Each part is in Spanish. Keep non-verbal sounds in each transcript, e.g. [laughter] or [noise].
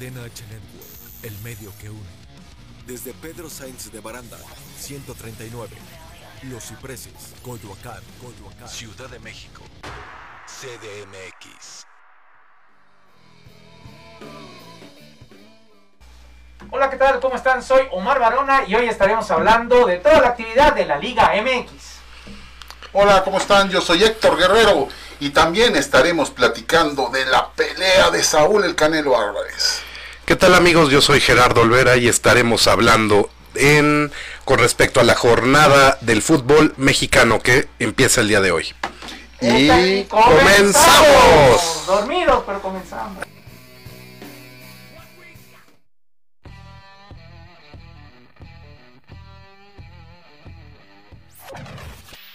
Cadena H Network, el medio que une. Desde Pedro Sainz de Baranda, 139. Los Cipreses, Coyoacán, Coyoacán. Ciudad de México. CDMX. Hola, ¿qué tal? ¿Cómo están? Soy Omar Barona y hoy estaremos hablando de toda la actividad de la Liga MX. Hola, ¿cómo están? Yo soy Héctor Guerrero y también estaremos platicando de la pelea de Saúl el Canelo Álvarez. ¿Qué tal amigos? Yo soy Gerardo Olvera y estaremos hablando en con respecto a la jornada del fútbol mexicano que empieza el día de hoy. Y comenzamos. Dormidos, pero comenzamos.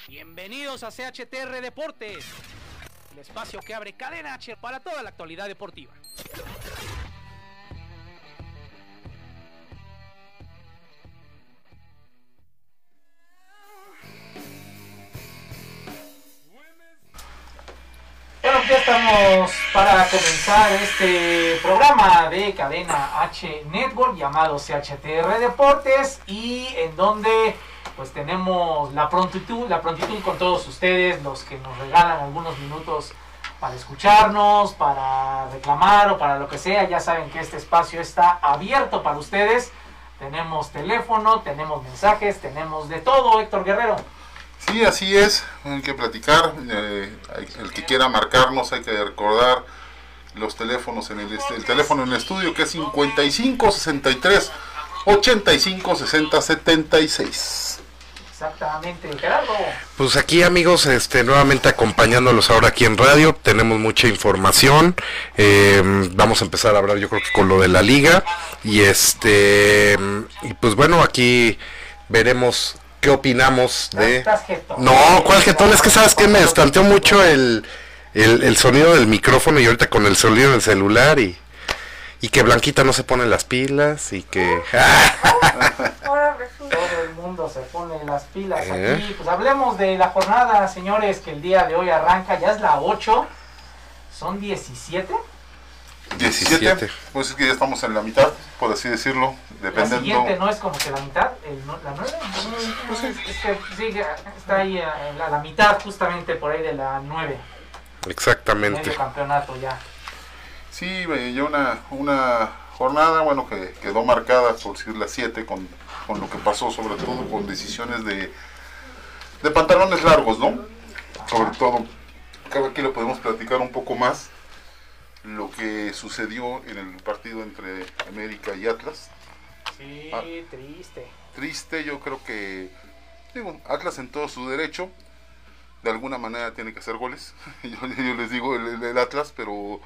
Bienvenidos a CHTR Deportes, el espacio que abre cadena H para toda la actualidad deportiva. Bueno, ya estamos para comenzar este programa de cadena H Network llamado CHTR Deportes y en donde pues tenemos la prontitud, la prontitud con todos ustedes, los que nos regalan algunos minutos para escucharnos, para reclamar o para lo que sea. Ya saben que este espacio está abierto para ustedes. Tenemos teléfono, tenemos mensajes, tenemos de todo, Héctor Guerrero. Sí, así es, hay que platicar, eh, el que quiera marcarnos hay que recordar los teléfonos en el, el teléfono en el estudio que es 55 63 85 60 76. Exactamente, Gerardo. Pues aquí amigos, este nuevamente acompañándolos ahora aquí en radio, tenemos mucha información, eh, vamos a empezar a hablar yo creo que con lo de la liga y este y pues bueno aquí veremos qué opinamos de... No, ¿cuál jetón? Es que sabes que me estanteó mucho el, el, el, sonido del micrófono y ahorita con el sonido del celular y, y que Blanquita no se pone las pilas y que... [laughs] Todo el mundo se pone las pilas aquí. Pues hablemos de la jornada, señores, que el día de hoy arranca, ya es la 8, son 17. 17, pues es que ya estamos en la mitad, por así decirlo, dependiendo. La siguiente no es como que la mitad, el, la 9. Pues sí. Es que sí, está ahí a la, la, mitad, justamente por ahí de la 9. Exactamente. Medio campeonato ya. Sí, ya una, una jornada, bueno, que quedó marcada, por decir la 7, con, con lo que pasó, sobre todo con decisiones de, de pantalones largos, ¿no? Sobre todo, creo que aquí lo podemos platicar un poco más lo que sucedió en el partido entre América y Atlas. Sí, Ah. triste. Triste, yo creo que digo, Atlas en todo su derecho, de alguna manera tiene que hacer goles. [laughs] yo, yo les digo el, el Atlas, pero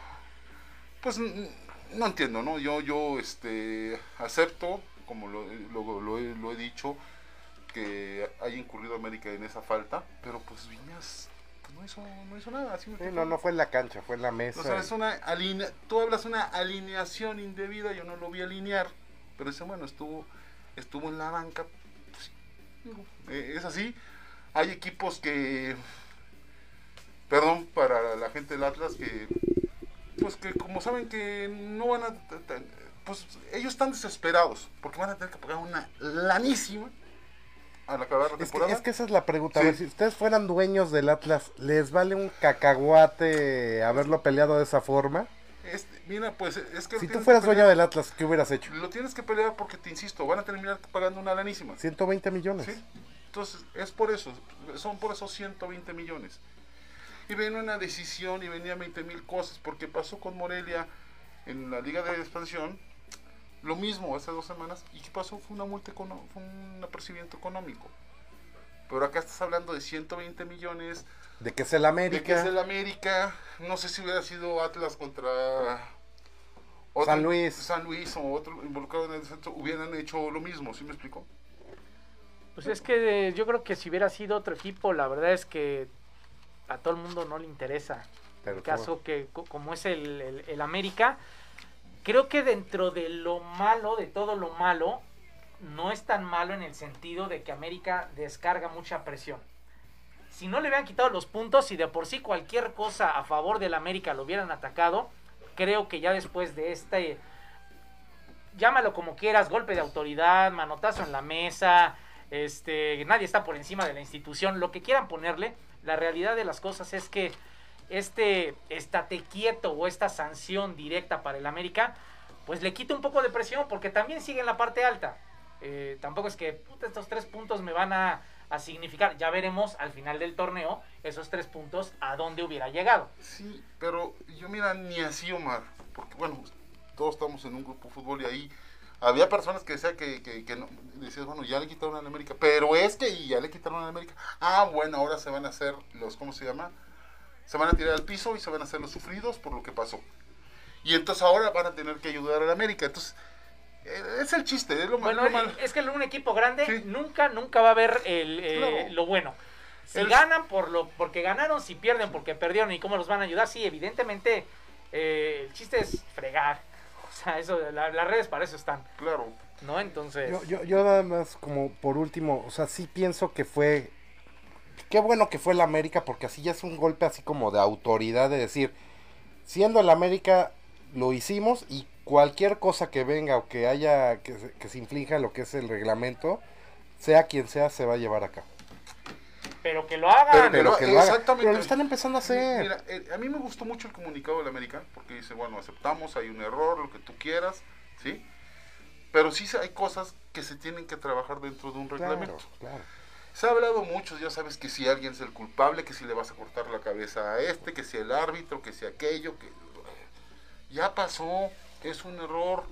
pues no entiendo, ¿no? Yo, yo este, acepto, como lo, lo- lo he, lo he dicho, que haya incurrido América en esa falta, pero pues Viñas no hizo, no hizo nada. ¿sí no, no fue en la cancha, fue en la mesa. O sea, es una alinea- tú hablas una alineación indebida, yo no lo vi alinear, pero dice, bueno, estuvo, estuvo en la banca, pues, eh, es así. Hay equipos que, perdón, para la gente del Atlas, que, pues que como saben que no van a, pues ellos están desesperados, porque van a tener que pagar una lanísima al acabar la Es que, temporada. es que esa es la pregunta. A Sí. ver, si ustedes fueran dueños del Atlas, ¿les vale un cacahuate haberlo peleado de esa forma? Este, mira, pues es que... Si tú fueras dueño del Atlas, ¿qué hubieras hecho? Lo tienes que pelear porque te insisto, van a terminar pagando una lanísima. 120 millones. ¿sí? Entonces, es por eso, son por esos 120 millones. Y venía una decisión y venía 20 mil cosas, porque pasó con Morelia en la Liga de Expansión, lo mismo hace dos semanas, y ¿qué pasó? Fue una multa, econo- fue un apercibimiento económico. Pero acá estás hablando de 120 millones, De que es el de América. que es el América, no sé si hubiera sido Atlas contra otro- San Luis. San Luis o otro involucrado en el centro, hubieran hecho lo mismo, ¿sí me explico? Pues es que eh, yo creo que si hubiera sido otro equipo, la verdad es que a todo el mundo no le interesa. Pero el caso que co- como es el, el- el América, creo que dentro de lo malo, de todo lo malo, no es tan malo en el sentido de que América descarga mucha presión. Si no le hubieran quitado los puntos y de por sí cualquier cosa a favor del América lo hubieran atacado, creo que ya después de este llámalo como quieras, golpe de autoridad, manotazo en la mesa, este, nadie está por encima de la institución, lo que quieran ponerle, la realidad de las cosas es que este estate quieto o esta sanción directa para el América, pues le quita un poco de presión porque también sigue en la parte alta. Eh, tampoco es que estos tres puntos me van a, a, significar, ya veremos al final del torneo esos tres puntos a dónde hubiera llegado. Sí, pero yo mira, ni así Omar, porque bueno, todos estamos en un grupo de fútbol y ahí había personas que decían que, que, que no, decías, bueno, ya le quitaron a América, pero es que ya le quitaron a América. Ah, bueno, ahora se van a hacer los, ¿cómo se llama? Se van a tirar al piso y se van a hacer los sufridos por lo que pasó. Y entonces ahora van a tener que ayudar a la América. Entonces, eh, es el chiste, es lo, bueno, lo mal. Es que en un equipo grande sí. nunca, nunca va a haber el, eh, claro. lo bueno. Si el... ganan por lo, porque ganaron, si pierden porque perdieron y cómo los van a ayudar, sí, evidentemente eh, el chiste es fregar. [laughs] O sea, eso, la, las redes para eso están. Claro. ¿No? Entonces. Yo, yo, yo, nada más, como por último, o sea, sí pienso que fue. Qué bueno que fue el América, porque así ya es un golpe así como de autoridad, de decir, siendo el América, lo hicimos y cualquier cosa que venga o que haya, que, que se inflinja lo que es el reglamento, sea quien sea, se va a llevar acá. Pero que lo hagan. Pero, pero que lo hagan. Pero lo están empezando a hacer. Mira, eh, a mí me gustó mucho el comunicado de la América, porque dice, bueno, aceptamos, hay un error, lo que tú quieras, ¿sí? Pero sí hay cosas que se tienen que trabajar dentro de un reglamento. Claro, claro. Se ha hablado mucho, ya sabes que si alguien es el culpable, que si le vas a cortar la cabeza a este, que si el árbitro, que si aquello, que ya pasó, es un error,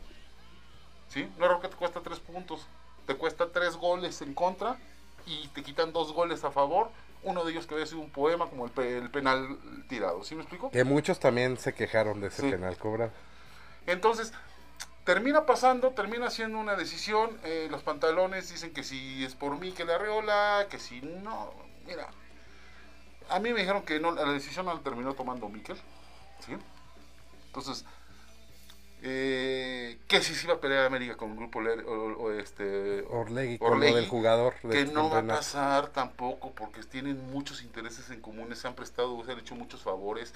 ¿sí? Un error que te cuesta tres puntos, te cuesta tres goles en contra y te quitan dos goles a favor, uno de ellos que había sido un poema como el, pe el penal tirado, ¿sí me explico? Que muchos también se quejaron de ese sí. penal cobrado. Entonces, termina pasando, termina siendo una decisión, eh, los pantalones dicen que si es por mí que la reola, que si no, mira, a mí me dijeron que no, la decisión no la terminó tomando Miquel, ¿sí? Entonces, eh, que si se iba a pelear América con el grupo o, o, este Orlegui, con Orlegui, lo del jugador que no va a pasar tampoco porque tienen muchos intereses en comunes se han prestado se han hecho muchos favores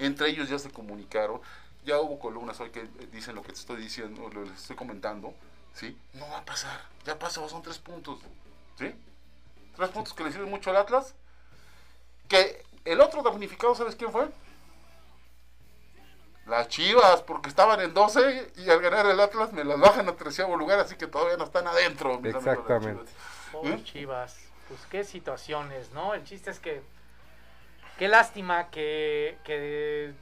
entre ellos ya se comunicaron ya hubo columnas hoy que dicen lo que te estoy diciendo lo que estoy comentando sí no va a pasar ya pasó son tres puntos sí tres puntos que le sirven mucho al Atlas que el otro damnificado sabes quién fue las Chivas, porque estaban en 12 y al ganar el Atlas me las bajan a treceavo lugar, así que todavía no están adentro. Exactamente. Chivas. ¿Eh? Chivas, pues qué situaciones, ¿no? El chiste es que, qué lástima que, que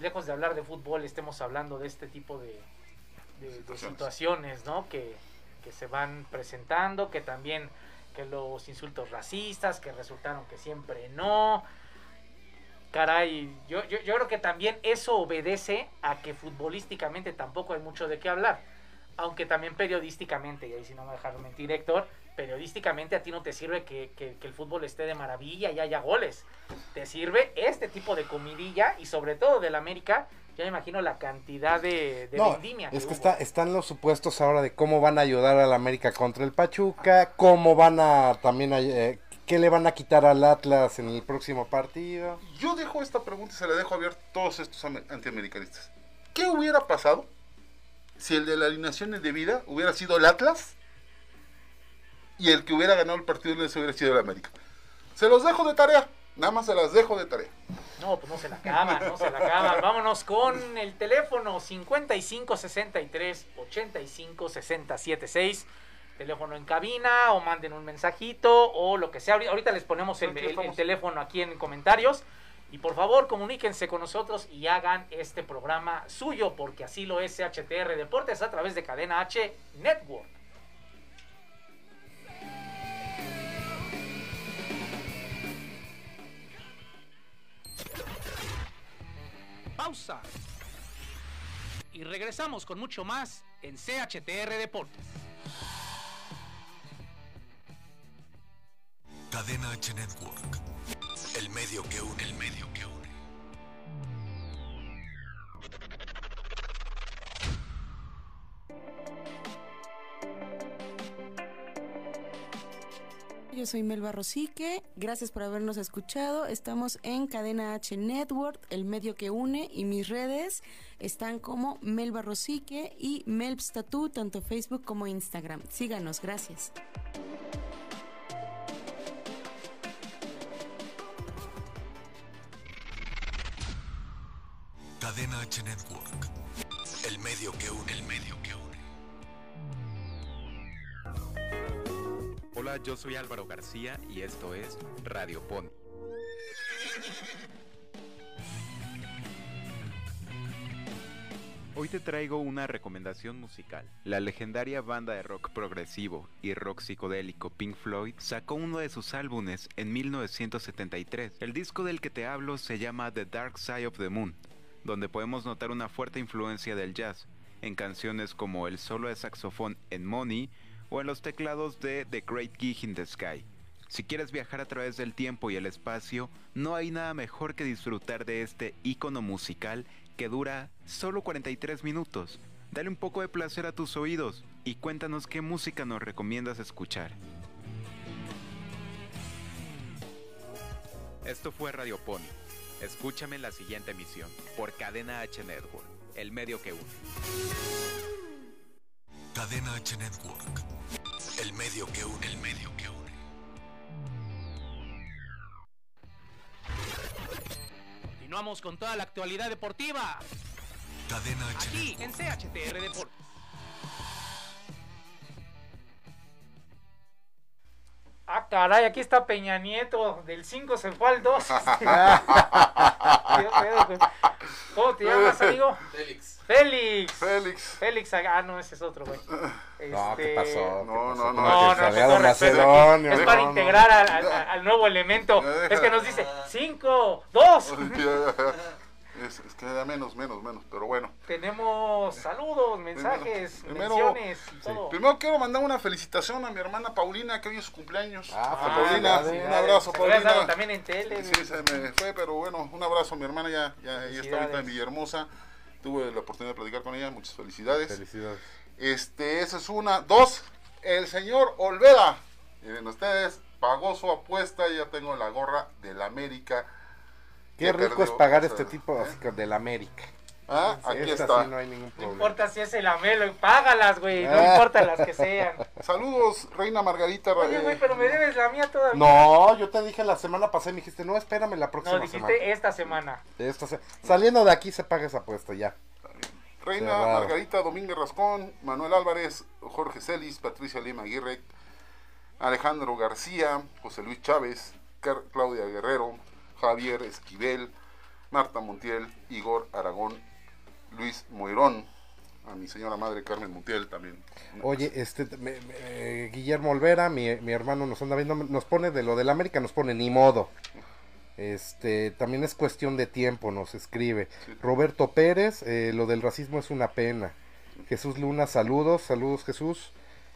lejos de hablar de fútbol estemos hablando de este tipo de, de, situaciones. de situaciones, ¿no? Que, que se van presentando, que también que los insultos racistas, que resultaron que siempre no, caray, yo, yo, yo, creo que también eso obedece a que futbolísticamente tampoco hay mucho de qué hablar. Aunque también periodísticamente, y ahí si no me dejaron mentir Héctor, periodísticamente a ti no te sirve que, que, que, el fútbol esté de maravilla y haya goles. Te sirve este tipo de comidilla y sobre todo del América, ya me imagino la cantidad de, de no, vendimia. Es que, está, están los supuestos ahora de cómo van a ayudar a la América contra el Pachuca, cómo van a también a, eh, ¿Qué le van a quitar al Atlas en el próximo partido? Yo dejo esta pregunta y se la dejo abierta a todos estos antiamericanistas. ¿Qué hubiera pasado si el de la alineación de vida hubiera sido el Atlas y el que hubiera ganado el partido les hubiera sido el América? Se los dejo de tarea. Nada más se las dejo de tarea. No, pues no se la acaban, no se la acaban. Vámonos con el teléfono 5563 85 60 76 teléfono en cabina o manden un mensajito o lo que sea. Ahorita les ponemos el, el, el, teléfono aquí en comentarios. Y por favor, comuníquense con nosotros y hagan este programa suyo, porque así lo es HTR Deportes a través de Cadena H Network. Pausa. Y regresamos con mucho más en CHTR Deportes. Cadena H Network. El medio que une, el medio que une. Soy Melba Rosique. Gracias por habernos escuchado. Estamos en Cadena H Network, el medio que une, y mis redes están como Melba Rosique y Melbs Tattoo, tanto Facebook como Instagram. Síganos, gracias. Cadena H Network. El medio que une, el medio que Hola, yo soy Álvaro García y esto es Radio Pony. Hoy te traigo una recomendación musical. La legendaria banda de rock progresivo y rock psicodélico Pink Floyd sacó uno de sus álbumes en 1973. El disco del que te hablo se llama The Dark Side of the Moon, donde podemos notar una fuerte influencia del jazz en canciones como el solo de saxofón en Money o en los teclados de The Great Gig in the Sky. Si quieres viajar a través del tiempo y el espacio, no hay nada mejor que disfrutar de este icono musical que dura solo 43 minutos. Dale un poco de placer a tus oídos y cuéntanos qué música nos recomiendas escuchar. Esto fue Radio Pony. Escúchame en la siguiente emisión por Cadena H Network, el medio que une. Cadena H Network. El medio que une, el medio que une. Continuamos con toda la actualidad deportiva. Cadena H Aquí en. CHTR Deportes. Ah, caray, aquí está Peña Nieto. Del 5 se fue al 2. ¿Cómo te llamas, amigo? Félix. Félix. Félix. Félix, ah, no, ese es otro, güey. No, ¿qué Este, pasó? No, ¿Qué no, pasó? no. No, no, don todo respeto, Macedonio, Es no, para no. integrar al, al- al nuevo elemento. Es que nos dice 5, 2. Es, es que menos, menos, menos, pero bueno. Tenemos saludos, mensajes, Primero- menciones y todo. Primero quiero mandar una felicitación a mi hermana Paulina, que hoy es su cumpleaños. Ah, A Ah, Paulina, un abrazo, Se dado Paulina. también en tele. Sí, se me fue, pero bueno, un abrazo a mi hermana, ya, ya, está ahorita en. Villahermosa. Tuve la oportunidad de platicar con ella, muchas felicidades. Felicidades. Este, esa es una. Dos, el señor Olvera. Miren ustedes, pagó su apuesta y ya tengo la gorra del América. Qué rico perdió, es pagar o este tipo ¿eh? así del América. Ah, aquí Esta está. sí no hay ningún No problema. importa si es el amelo, págalas, güey. No Ah. importa las que sean. [laughs] Saludos, Reina Margarita. Oye, eh, güey, pero me debes la mía todavía. No, yo te dije la semana pasada y me dijiste, no, espérame la próxima No, dijiste semana. esta semana. Esta se- Saliendo de aquí se paga esa apuesta ya. Reina Cerrado. Margarita Domínguez Rascón, Manuel Álvarez, Jorge Celis, Patricia Lima Aguirre, Alejandro García, José Luis Chávez, Claudia Guerrero, Javier Esquivel, Marta Montiel, Igor Aragón, Luis Moirón, a mi señora madre Carmen Montiel también. Oye, este, me- me- Guillermo Olvera, mi, mi hermano nos anda viendo, nos pone de lo del América, nos pone ni modo. Este, también es cuestión de tiempo, nos escribe. Roberto Pérez, eh, lo del racismo es una pena. Jesús Luna, saludos, saludos Jesús.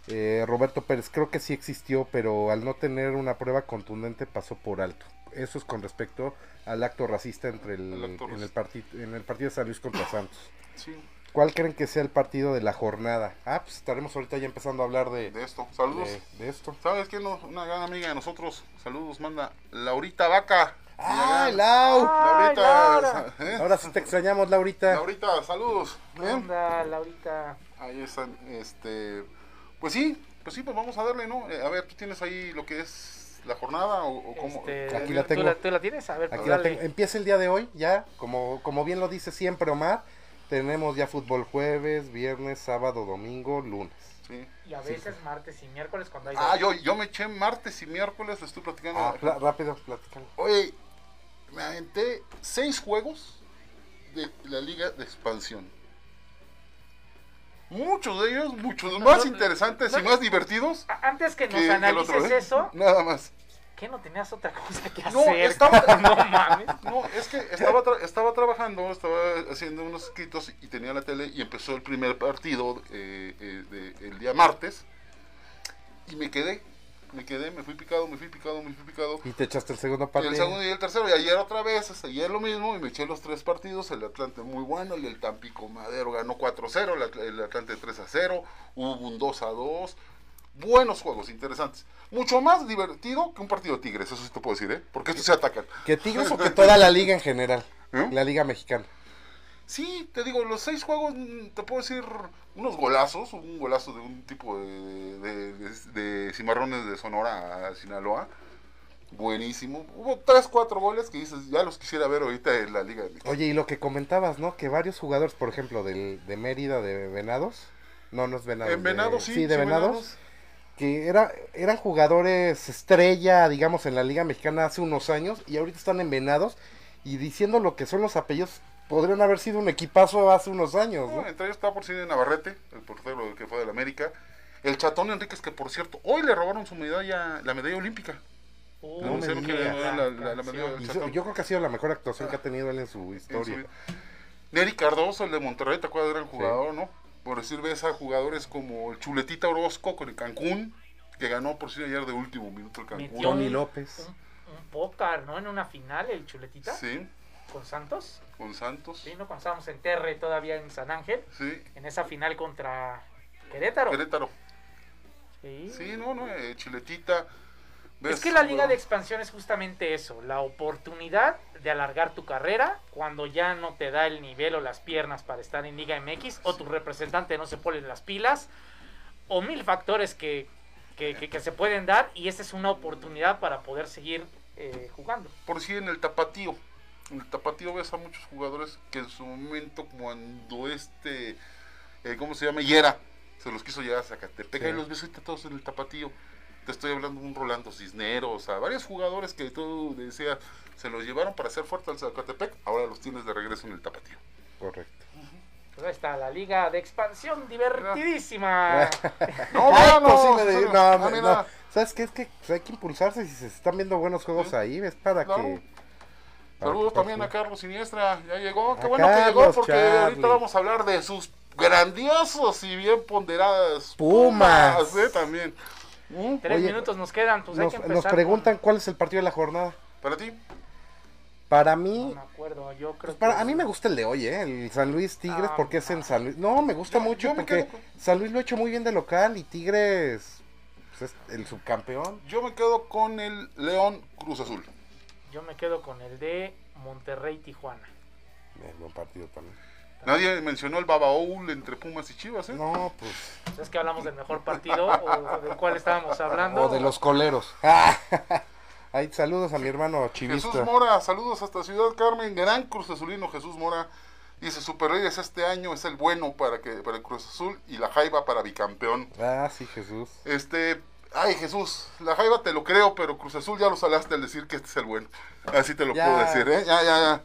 Eh, Roberto Pérez, creo que sí existió, pero al no tener una prueba contundente pasó por alto. Eso es con respecto al acto racista entre el, El acto en, el racista. parti- en el partido de San Luis contra Santos. Sí, ¿Cuál creen que sea el partido de la jornada? Ah, pues estaremos ahorita ya empezando a hablar de, de esto. Saludos. de, de esto. ¿Sabes quién? no? Una gran amiga de nosotros. Saludos, manda Laurita Vaca. ¡Ay, Allá. Lau! Ay, Laurita, Laura. ¿eh? Ahora sí te extrañamos, Laurita. Laurita, saludos. ¿Qué ¿eh? onda, Laurita? Ahí están, este, pues sí, pues sí, pues vamos a darle, ¿no? Eh, a ver, ¿tú tienes ahí lo que es la jornada o, o cómo? Este, Aquí la ¿tú tengo. ¿Tú la tienes? A ver, pues Aquí la dale. tengo. Empieza el día de hoy, ya, como, como bien lo dice siempre Omar. Tenemos ya fútbol jueves, viernes, sábado, domingo, lunes. Sí. Y a veces martes y miércoles cuando hay... Ah, dos. yo, yo me eché martes y miércoles, le estoy platicando. Ah, rápido, platicando. Oye, me aventé seis juegos de la liga de expansión. Muchos de ellos, muchos más no, interesantes no, y más divertidos Antes que nos que, otro, analices ¿eh? eso, Nada más. ¿qué no tenías otra cosa que No, hacer? estaba- no mames. No, es que estaba, tra- estaba trabajando, estaba haciendo unos escritos y tenía la tele y empezó el primer partido eh, eh, de- el día martes y me quedé, me quedé, me fui picado, me fui picado, me fui picado. Y te echaste el segundo Y el partido. segundo y el tercero, y ayer otra vez, hasta ayer lo mismo, y me eché los tres partidos, el Atlante muy bueno, el del Tampico Madero ganó 4-0, el, el Atlante 3-0, hubo un 2-2, buenos juegos, interesantes. Mucho más divertido que un partido de Tigres, eso sí te puedo decir, ¿eh? Porque estos se atacan. ¿Que Tigres o que [laughs] toda la liga en general? ¿Eh? La liga mexicana. Sí, te digo, los seis juegos, mm, te puedo decir unos golazos, un golazo de un tipo de, de, de- de cimarrones de Sonora a Sinaloa. Buenísimo. Hubo tres, cuatro goles que dices, ya los quisiera ver ahorita en la Liga. Oye, y lo que comentabas, ¿no? Que varios jugadores, por ejemplo, del, de Mérida, de Venados. No, no es Venados. En Venados, de- sí, de sí, Venados. Venados. Que era, eran jugadores estrella, digamos, en la Liga Mexicana hace unos años. Y ahorita están en Venados. Y diciendo lo que son los apellidos, podrían haber sido un equipazo hace unos años, ¿no? No, entre ellos estaba por cine Navarrete, el portero que fue del América. El Chatón Enríquez, que por cierto, hoy le robaron su medalla, la medalla olímpica. No me la, la- la Chatón. yo creo que ha sido la mejor actuación que ha tenido él en su en su historia. Neri Cardoso, el de Monterrey, ¿te acuerdas? Gran jugador, ¿no? Por decir, ves a jugadores como el Chuletita Orozco con el Cancún, que ganó por sí ayer de último minuto el Cancún. Metió Tony López. Un, un pócar, ¿no? En una final, el chuletita Sí, con Santos. con Santos. Sí, ¿no? Cuando estábamos en Terre todavía en San Ángel. Sí, En esa final contra Querétaro. Querétaro. Sí. Sí, no, no, eh, Chiletita. Es que la liga de expansión es justamente eso, la oportunidad de alargar tu carrera cuando ya no te da el nivel o las piernas para estar en Liga MX o tu representante no se pone las pilas o mil factores que, que, que- que se pueden dar y esa es una oportunidad para poder seguir eh, jugando. por si en el tapatío. En el tapatío ves a muchos jugadores que en su momento cuando este, eh, ¿cómo se llama? Yera, se los quiso llevar a Zacatepec. Sí. Ahí los ves ahorita todos en el tapatío. Te estoy hablando de un Rolando Cisneros, a varios jugadores que tú decías, se los llevaron para hacer fuerte al Zacatepec, ahora los tienes de regreso en el tapatío. Correcto. Pues ahí está la liga de expansión divertidísima. [laughs] No, [laughs] pues sí no, no, Ah, no. ¿Sabes qué? Es que pues, hay que impulsarse si se están viendo buenos juegos Sí. ahí. Es para Claro. que. Para Saludos también a. Carlos Siniestra, ya llegó. Qué A bueno que llegó porque Charlie. ahorita vamos a hablar de sus grandiosos y bien ponderadas Pumas. ¿eh? También. ¿Mm? Tres Oye, minutos nos quedan, pues hay Nos, nos preguntan cuál es el partido de la jornada. Para ti, Para mí, No me acuerdo, yo creo pues para, que- a mí me gusta el de hoy, ¿eh? El San Luis Tigres, Ah, porque es en San Luis. No, me gusta Yo- mucho yo me porque con- San Luis lo ha hecho muy bien de local y Tigres pues, es el subcampeón. yo me quedo con el León Cruz Azul. Yo me quedo con el de Monterrey-Tijuana. Eh, buen partido también. Nadie mencionó el Babaoul entre Pumas y Chivas, ¿eh? No, pues. Es que hablamos del mejor partido o del cual estábamos hablando. O de los coleros. [laughs] Ahí saludos a mi hermano Jesús chivista. Mora, saludos hasta Ciudad Carmen, gran Cruz Azulino Jesús Mora. Dice, Super Reyes este año es el bueno para que para el Cruz Azul y la Jaiba para bicampeón. Ah, sí, Jesús. Este, ay Jesús, la Jaiba te lo creo, pero Cruz Azul ya lo salaste al decir que este es el bueno. Así te lo Ya. puedo decir, ¿eh? Ya, ya, ya.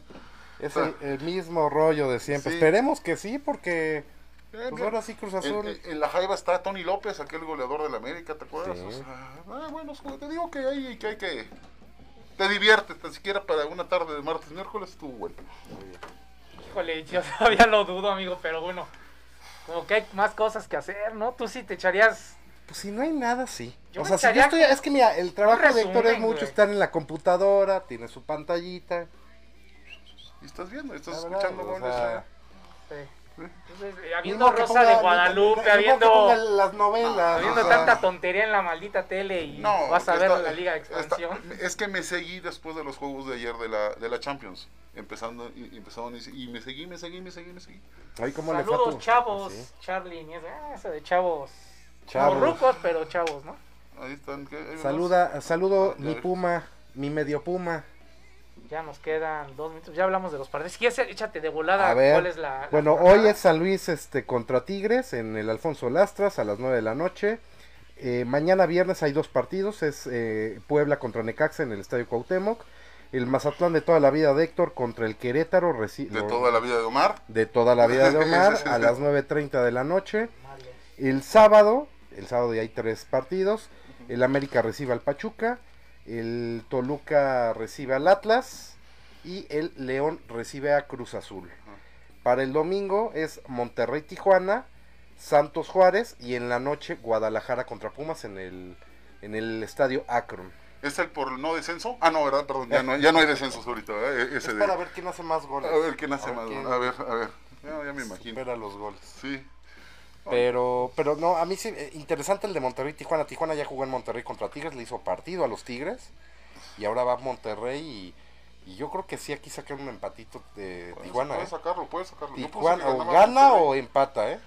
Es el, el mismo rollo de siempre. Sí. Esperemos que sí, porque Eh, pues ahora sí Cruz En, Azul. en- en la Jaiba está Tony López, aquel goleador de la América, ¿te acuerdas? Sí. O sea, ah, bueno, te digo que hay que, hay que te diviertes, tan siquiera para una tarde de martes miércoles estuvo bueno. Híjole, yo [laughs] todavía lo dudo, amigo, pero bueno. Como que hay más cosas que hacer, ¿no? Tú sí te echarías. Pues si no hay nada, sí. Yo o sea, si yo estoy, es que mira, el trabajo de Héctor es mucho güey. estar en la computadora, tiene su pantallita. Y estás viendo, estás verdad, escuchando o sea, eh. eh, entonces, eh, habiendo Rosa ponga- de Guadalupe, que habiendo, las novelas. habiendo o sea, tanta tontería en la maldita tele y No, vas a ver está- la Liga de está- Expansión. es que me seguí después de los juegos de ayer de la, de la Champions. Empezando, y, empezaron y, me seguí, me seguí, me seguí, me seguí. Ay, ¿cómo le fue a Saludos, tu- chavos. Sí. Charlie, ah, eso de chavos. Chavos. Morrucos, pero chavos, ¿no? Ahí están. ¿qué? Ahí. Saluda, saludo Ya mi puma, mi medio puma. Ya nos quedan dos minutos. Ya hablamos de los partidos. Si quieres, échate de volada A ver, cuál es la. la Bueno, jornada. hoy es San Luis este contra Tigres en el Alfonso Lastras a las 9 de la noche. Eh, mañana viernes hay dos partidos, es eh, Puebla contra Necaxa en el Estadio Cuauhtémoc. El Mazatlán de toda la vida de Héctor contra el Querétaro reci- De toda la vida de Omar. de toda la vida de Omar [laughs] a las 9.30 de la noche. El sábado, el sábado ya hay tres partidos. El América recibe al Pachuca, el Toluca recibe al Atlas y el León recibe a Cruz Azul. Para el domingo es Monterrey Tijuana, Santos Juárez y en la noche Guadalajara contra Pumas en el en el estadio Akron. ¿Es el por no descenso? Ah, no, ¿verdad? Perdón, ya no, ya no hay descensos ahorita. ¿verdad? E- Ese Es de... para ver quién hace más goles. A ver quién hace A ver más. quién A ver, a ver. Ya, ya me imagino. supera los goles. Sí. Pero, pero no, a mí sí, eh, interesante el de Monterrey Tijuana. Tijuana ya jugó en Monterrey contra Tigres, le hizo partido a los Tigres. Y ahora va a Monterrey y, y yo creo que sí aquí sacan un empatito de Tijuana. Puedes ¿eh? sacarlo, puedes sacarlo. Tijuana, o gana Monterrey. o empata, ¿eh?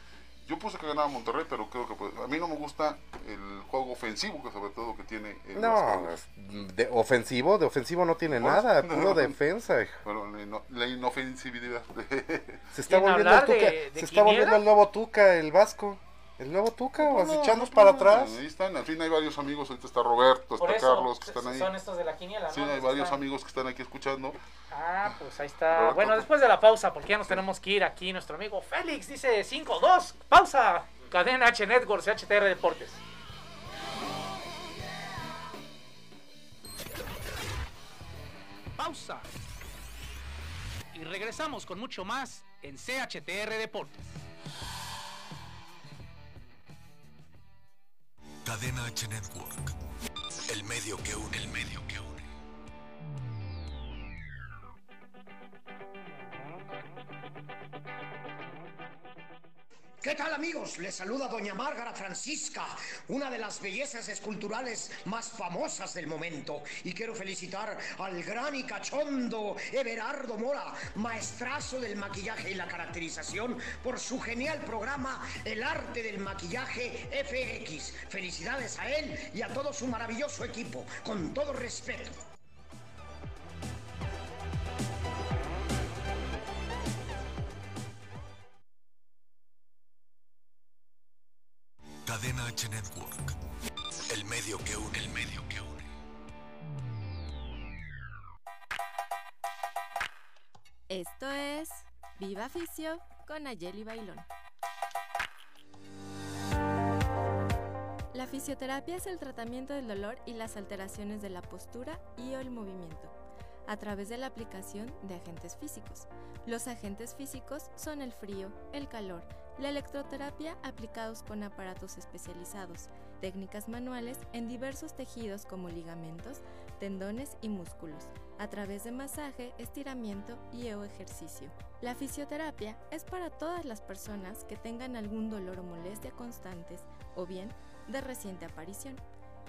Yo puse que ganaba Monterrey, pero creo que pues, a mí no me gusta el juego ofensivo que sobre todo que tiene el No, de ofensivo, de ofensivo no tiene Pues, nada, [laughs] no. puro defensa. hijo. Bueno, la, ino- la inofensividad. Se está volviendo el hablar Tuca, de- de se está volviendo quiniela. el nuevo Tuca, el Vasco. El nuevo Tuca, No, vas no, echándose no, para no, atrás. Ahí están, al fin hay varios amigos, ahorita está Roberto, Por está eso Carlos, que están son ahí. son estos de la quiniela, Sí, ¿no? hay Los varios están- amigos que están aquí escuchando. Ah, pues ahí está. Roberto, Bueno, después de la pausa, porque ya nos tenemos que ir aquí, nuestro amigo Félix dice 5-2. Pausa. Cadena H Networks, HTR Deportes. Pausa. Y regresamos con mucho más en CHTR Deportes. Cadena H Network. El medio que une, el medio que une. ¿Qué tal amigos? Les saluda doña Márgara Francisca, una de las bellezas esculturales más famosas del momento. Y quiero felicitar al gran y cachondo Everardo Mora, maestrazo del maquillaje y la caracterización, por su genial programa El arte del maquillaje FX. Felicidades a él y a todo su maravilloso equipo, con todo respeto. Network. El medio que une, el medio que une. Esto es Viva Ficio con Ayeli Bailón. La fisioterapia es el tratamiento del dolor y las alteraciones de la postura y o el movimiento a través de la aplicación de agentes físicos. Los agentes físicos son el frío, el calor, la electroterapia aplicados con aparatos especializados, técnicas manuales en diversos tejidos como ligamentos, tendones y músculos, a través de masaje, estiramiento y o ejercicio. La fisioterapia es para todas las personas que tengan algún dolor o molestia constantes o bien de reciente aparición.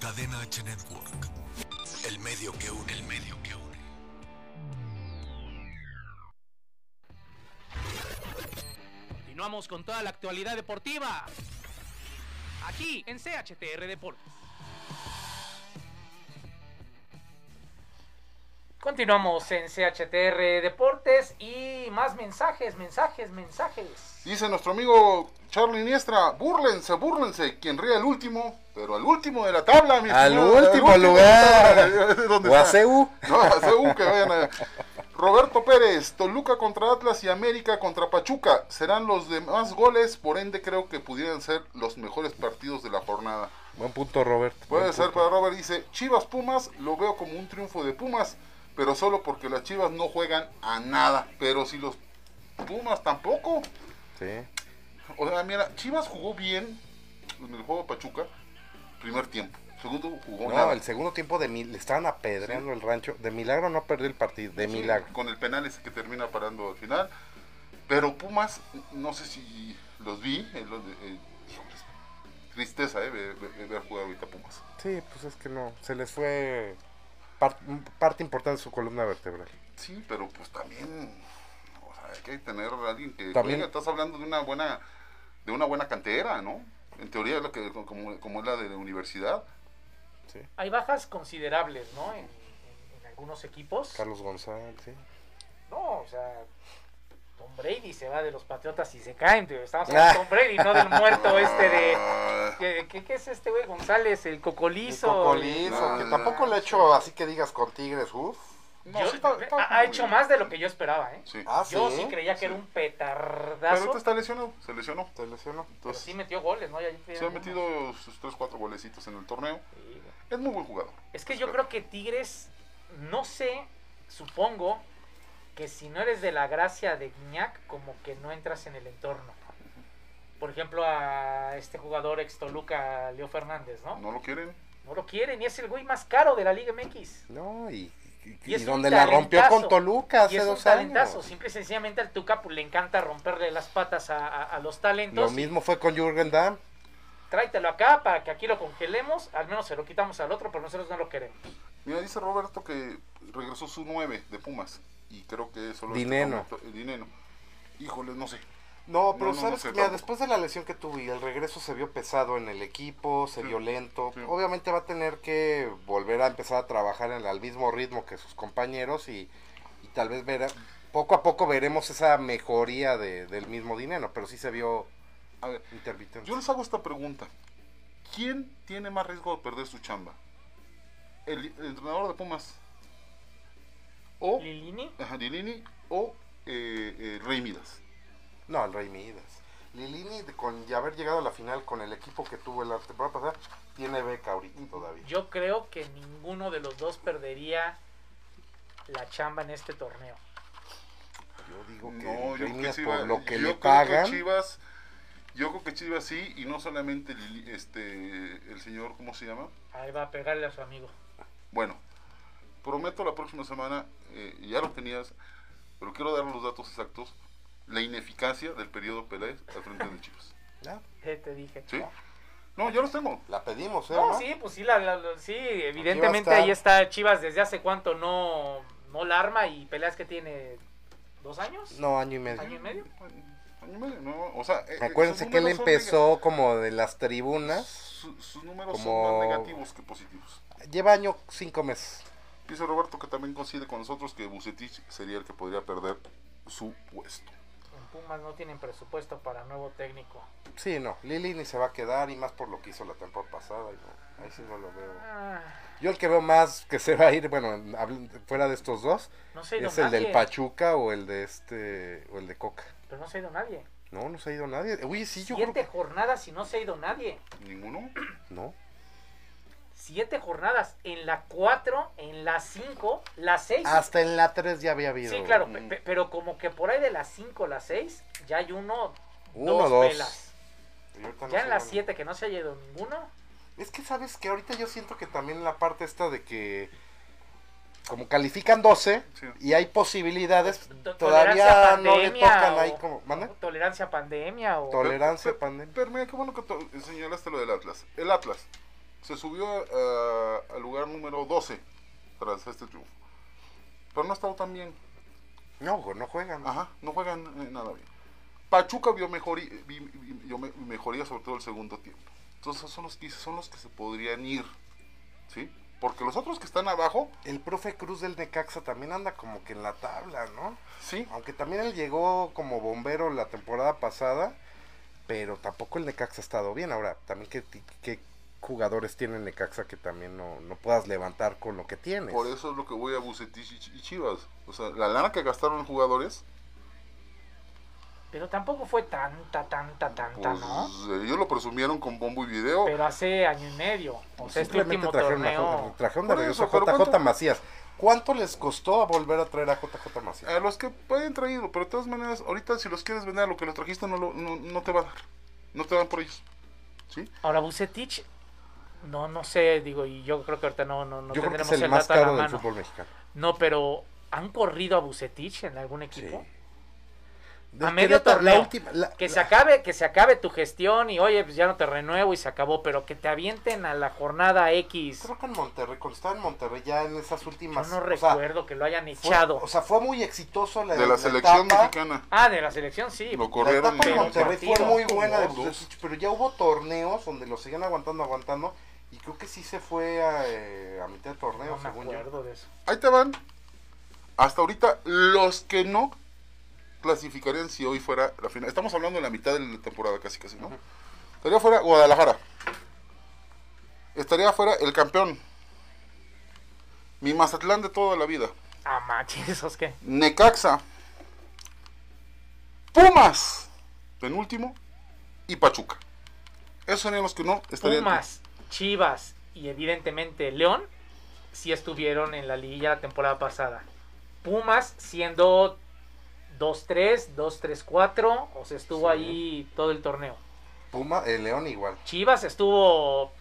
Cadena H Network. El medio que une, el medio que une. Continuamos con toda la actualidad deportiva. Aquí en CHTR Deportes. Continuamos en CHTR Deportes y más mensajes, mensajes, mensajes. Dice nuestro amigo Charlie Niestra, búrlense, búrlense, quien ríe el último, pero al último de la tabla, mi Al último de lugar. [laughs] ¿dónde O a. No, a CU, que vayan a... Roberto Pérez, Toluca contra Atlas y América contra Pachuca. Serán los demás goles, por ende creo que pudieran ser los mejores partidos de la jornada. Buen punto, Robert. Puede Buen ser punto. para Robert, dice, Chivas Pumas, lo veo como un triunfo de Pumas, pero solo porque las Chivas no juegan a nada. Pero si los Pumas tampoco. Sí. O sea, mira, Chivas jugó bien en el juego de Pachuca, primer tiempo. Segundo jugó No, nada. el segundo tiempo de mil, le estaban apedreando el rancho. De milagro no perdió el partido, de Sí, milagro. Con el penal ese que termina parando al final. Pero Pumas, no sé si los vi. eh, los eh, tristeza, eh, ver, ver- ver jugar ahorita Pumas. Sí, pues es que no, se les fue par- parte importante de su columna vertebral. Sí, pero pues también, o sea, hay que tener a alguien que También- juegue. Estás hablando de una buena, de una buena cantera, ¿no? En teoría es lo que, como, como es la de la universidad. Sí. Hay bajas considerables, ¿no? En, en- en algunos equipos. Carlos González, sí. No, o sea, Brady se va de los Patriotas y se caen. tío. Estamos hablando de Tom Brady, no del muerto este de... [laughs] Ah, ¿Qué, qué- qué es este güey González? El El cocolizo. Cocolizo, No, que no, tampoco no, le he hecho así que digas con Tigres, uff. No, Yo- sí está- está ha, ha hecho bien. más de lo que yo esperaba, ¿eh? Sí. Ah, Yo ¿sí? sí creía que Sí. era un Pero petardazo. ahorita está lesionado, se lesionó. Se lesionó. Pero Entonces, sí metió goles, ¿no? Ya se ha metido sus 3, 4 golecitos en el torneo. Es muy buen jugador. Es que yo creo que Tigres, no sé, supongo que si no eres de la gracia de Guiñac, como que no entras en el entorno. Por ejemplo, a este jugador ex Toluca, Leo Fernández, ¿no? No lo quieren. No lo quieren y es el güey más caro de la Liga MX. No, y, y, Y es y un donde la rompió con Toluca Y hace es un dos talentazo. años. Simple y sencillamente al Tuca pues, le encanta romperle las patas a, a- a los talentos. Lo y mismo fue con Jürgen Damm. Tráetelo acá para que aquí lo congelemos. Al menos se lo quitamos al otro, pero nosotros no lo queremos. Mira, dice Roberto que regresó su 9 de Pumas. Y creo que solo. este Dineno. Dineno. Híjole, no sé. No, pero No, no, sabes no sé mira, después de la lesión que tuvo y el regreso se vio pesado en el equipo, se Sí, vio lento. sí. Obviamente va a tener que volver a empezar a trabajar en, al mismo ritmo que sus compañeros y, y tal vez ver, poco a poco veremos esa mejoría de- del mismo dinero, pero sí se vio A ver, intermitente. yo les hago esta pregunta. ¿Quién tiene más riesgo de perder su chamba? ¿El, el entrenador de Pumas? ¿O Lilini, ajá, Lilini? ¿O eh, eh, Rey Midas? No, el Rey Midas. Lilini, con ya haber llegado a la final con el equipo que tuvo la temporada pasada, tiene beca ahorita todavía. yo creo que ninguno de los dos perdería la chamba en este torneo. Yo digo que No, el yo Rey creo que Chivas, por lo que yo le creo pagan. que Chivas, yo creo que Chivas sí, y no solamente Lili- este, el señor, ¿cómo se llama? Ahí va a pegarle a su amigo. Bueno, prometo la próxima semana, eh, ya lo tenías, pero quiero dar los datos exactos, la ineficacia del periodo Peláez al frente de Chivas. [laughs] Ya, ¿Qué te dije? ¿Sí? No, yo los tengo. La pedimos, ¿eh? No, ¿no? sí, pues sí, la, la- la- sí, evidentemente ahí está Chivas desde hace cuánto no, no la arma y peleas que tiene dos años, No, año y medio. año y medio. Año y medio, no, o sea, eh, Acuérdense que él empezó como de las tribunas. su- sus números como- son más negativos que positivos. Lleva año cinco meses. Dice Roberto que también coincide con nosotros que Bucetich sería el que podría perder su puesto. En Pumas no tienen presupuesto para nuevo técnico. Sí, no. Lili ni se va a quedar y más por lo que hizo la temporada pasada. y no, ahí sí no lo veo. Ah, Yo el que veo más que se va a ir, bueno, fuera de estos dos, no se ha ido es el nadie. del Pachuca o el de este, o el de Coca. Pero no se ha ido nadie. No, no se ha ido nadie. Uy, sí, yo Siete creo que... jornadas y no se ha ido nadie. ¿Ninguno? No. Siete jornadas. En la cuatro, en la cinco, la seis. Hasta en la 3 ya había habido. Sí, claro, pero como que por ahí de las 5 a las 6 ya hay uno, Uno, dos, dos. pelas. no Ya en las. 7 que no se haya ido ninguno. Es que sabes que ahorita yo siento que también la parte esta de que como califican 12 Sí. y hay posibilidades, To- todavía no le tocan ahí como, ¿mande? o Tolerancia a pandemia o... Tolerancia Pero- pandemia. Pero mira, qué bueno que señalaste lo del Atlas. El Atlas se subió a- al lugar número 12 tras este triunfo. Pero no ha estado tan bien. No, güey, no juegan. Ajá, no juegan eh, nada bien. Pachuca vio, mejoría, vio sobre todo el segundo tiempo. Entonces son los que son los que se podrían ir. ¿Sí? Porque los otros que están abajo, El profe Cruz del Necaxa también anda como que en la tabla, ¿no? sí. Aunque también él llegó como bombero la temporada pasada, pero tampoco el Necaxa ha estado bien. Ahora, también qué, ti- qué jugadores tiene Necaxa que también no, no puedas levantar con lo que tienes. Por eso es lo que voy a Bucetich y Ch- y Chivas. O sea, la lana que gastaron jugadores, Pero tampoco fue tanta, tanta, tanta, pues ¿no? eh, ellos lo presumieron con bombo y video. Pero hace año y medio. O sea, este último trajeron, a, torneo... Jo- trajeron de regreso eso, a JJ ¿cuánto? Macías. ¿Cuánto les costó a volver a traer a JJ Macías? A los que pueden traído, pero de todas maneras, ahorita si los quieres vender a lo que los trajiste no, lo- no, no te va a dar. No te dan por ellos. ¿Sí? Ahora, Bucetich, no, no sé, digo, y yo creo que ahorita no, no, no Yo creo que tendremos es el el más dato a la caro del fútbol mexicano. No, pero ¿han corrido a Bucetich en algún equipo? Del a medio torneo. la última- la- que la- se acabe, que se acabe tu gestión y oye, pues ya no te renuevo y se acabó, pero que te avienten a la jornada X. Creo que en Monterrey, cuando estaba en Monterrey ya en esas Yo últimas... no sea, recuerdo que lo hayan fue- echado. o sea, fue muy exitoso la De la selección etapa, mexicana. ah, de la selección sí. Lo La corrieron etapa en en Monterrey fue muy buena de. Bucetich, pero ya hubo torneos donde lo siguen aguantando, aguantando, y creo que sí se fue a, eh, a mitad de torneo, No según yo. acuerdo de eso. Ahí te van. Hasta ahorita, los que no clasificarían si hoy fuera la final. Estamos hablando de la mitad de la temporada, casi, casi, ¿no? Estaría fuera Guadalajara. Estaría fuera el campeón. Mi Mazatlán de toda la vida. Ah, manches, [laughs] ¿esos qué? Necaxa, Pumas, penúltimo, y Pachuca. Esos serían los que no estarían. Pumas, Chivas y evidentemente León sí estuvieron en la liguilla la temporada pasada. Pumas siendo 2-3, 2-3-4, o sea, estuvo Sí. ahí todo el torneo. Puma, el León igual. Chivas estuvo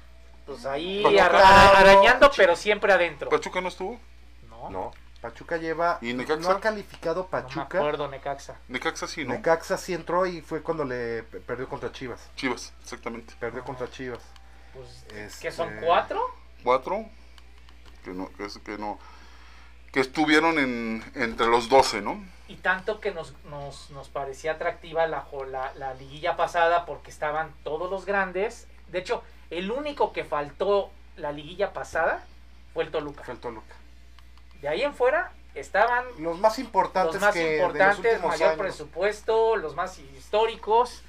pues ahí Pachuca. ara- arañando, pero siempre adentro. ¿Pachuca no estuvo? No, no No, Pachuca lleva. ¿Y no Necaxa? ha calificado me Pachuca. acuerdo, Necaxa. Necaxa sí, ¿no? Necaxa sí entró y fue cuando le pe- perdió contra Chivas. Chivas, exactamente. Perdió contra Chivas. Pues, Este- ¿Qué son cuatro? Cuatro, que no, que, es- que no, que estuvieron en, entre los 12, ¿no? Y tanto que nos, nos, nos parecía atractiva la, la, la liguilla pasada porque estaban todos los grandes. De hecho, el único que faltó la liguilla pasada fue el Toluca. Fue el Toluca. De ahí en fuera estaban Los más importantes los más que de los importantes, mayor años. presupuesto, los más históricos.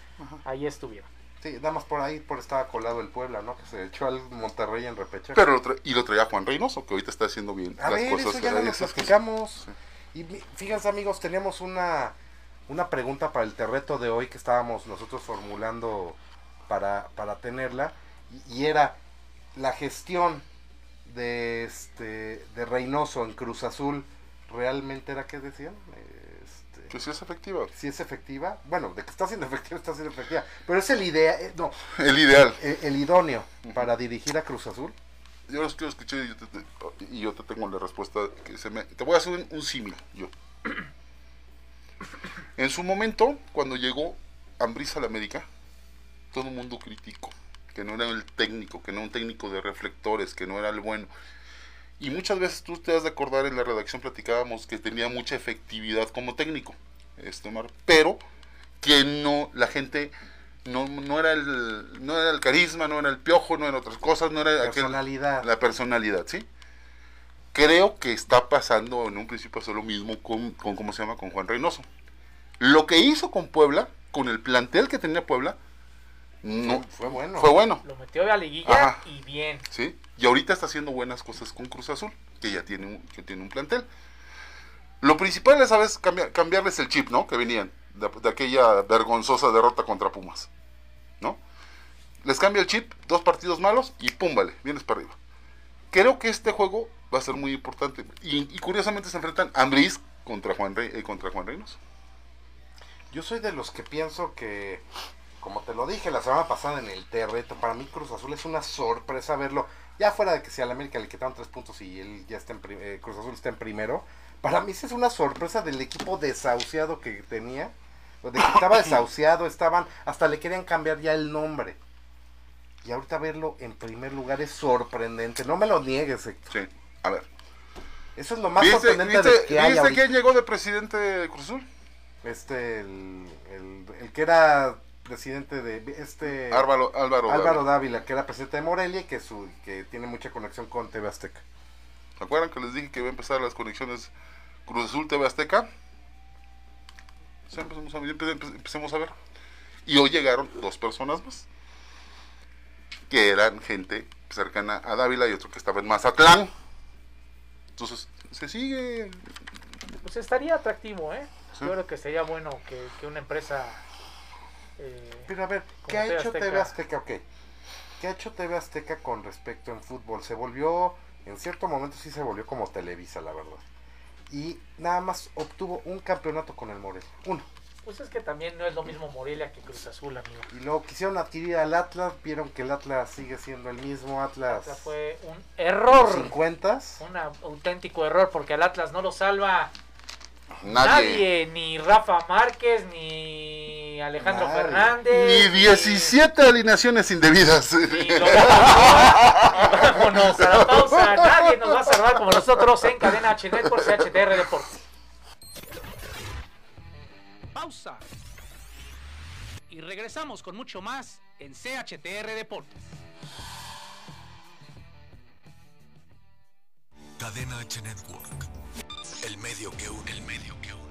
Ahí estuvieron. Sí, nada más por ahí por estaba colado el Puebla, ¿no? Que se echó al Monterrey en repechaje. Pero lo y lo traía Juan Reynoso, que ahorita está haciendo bien A las ver, cosas. eso ya no esas cosas. platicamos. Y mi- fíjense amigos, teníamos una, una pregunta para el terreto de hoy que estábamos nosotros formulando para, para tenerla. Y, y era la gestión de este de Reynoso en Cruz Azul. ¿Realmente era qué decían? Este, Que sí es efectiva. si es efectiva. Bueno, de que está siendo efectiva, está siendo efectiva. Pero es el idea, eh, no, El ideal. el, el idóneo para dirigir a Cruz Azul. Yo los quiero escuchar y yo te, te- y yo te tengo la respuesta. Que se me, te voy a hacer un, un símil, yo. [clears throat] En su momento, cuando llegó Ambriz a la América, todo el mundo criticó que no era el técnico, que no era un técnico de reflectores, que no era el bueno. Y muchas veces tú te has de acordar en la redacción platicábamos que tenía mucha efectividad como técnico, este Omar, pero que no la gente no, no era el no era el carisma, no era el piojo, no eran otras cosas, no era aquel- Personalidad. la personalidad, ¿sí? Creo que está pasando en un principio hacer lo mismo con, con cómo se llama con Juan Reynoso. Lo que hizo con Puebla, con el plantel que tenía Puebla, no Fue bueno. fue bueno. Lo metió a la liguilla Ajá. y bien. ¿sí? Y ahorita está haciendo buenas cosas con Cruz Azul, que ya tiene un, que tiene un plantel. Lo principal es, ¿sabes? Cambiar, cambiarles el chip, ¿no? Que venían de, aquella vergonzosa derrota contra Pumas, ¿no? Les cambia el chip, dos partidos malos y pum, vienes para arriba. Creo que este juego va a ser muy importante. Y, curiosamente se enfrentan Ambris contra Juan, eh, contra Juan Reynoso. Yo soy de los que pienso que, como te lo dije la semana pasada en el Terreto, para mí Cruz Azul es una sorpresa verlo. Ya fuera de que si al América le quitaron tres puntos y él ya está en eh, Cruz Azul está en primero, para mí sí es una sorpresa del equipo desahuciado que tenía. De que estaba [laughs] desahuciado, estaban, hasta le querían cambiar ya el nombre. Y ahorita verlo en primer lugar es sorprendente. No me lo niegues, Héctor. Sí, a ver. Eso es lo más ¿Viste, sorprendente viste- de que hay viste quién llegó de presidente de Cruz Azul? Este, el, el, el que era presidente de este Álvaro, Álvaro, Álvaro Dávila. Dávila, que era presidente de Morelia y que su que tiene mucha conexión con TV Azteca. ¿Se acuerdan que les dije que iba a empezar las conexiones Cruz Azul TV Azteca? A, empecemos a ver. Y hoy llegaron dos personas más. Que eran gente cercana a Dávila y otro que estaba en Mazatlán. Entonces, se sigue. Pues estaría atractivo, ¿eh? Sí. Yo creo que sería bueno que, que una empresa... eh, Pero a ver, ¿qué ha TV hecho Azteca. TV Azteca? Ok. ¿Qué ha hecho TV Azteca con respecto en fútbol? Se volvió, en cierto momento sí se volvió como Televisa, la verdad. Y nada más obtuvo un campeonato con el Morelia. Uno. pues es que también no es lo mismo Morelia que Cruz Azul, amigo. Y luego quisieron adquirir al Atlas, vieron que el Atlas sigue siendo el mismo Atlas. O sea, fue un error. 50 Un auténtico error porque al Atlas no lo salva Nadie. nadie, ni Rafa Márquez, ni Alejandro. Fernández. Ni 17 alineaciones indebidas. lo- Vámonos a la pausa. Nadie nos va a salvar como nosotros en Cadena H Network CHTR Deportes. Pausa. Y regresamos con mucho más en CHTR Deportes. Cadena H Network. El medio que une. El medio que une.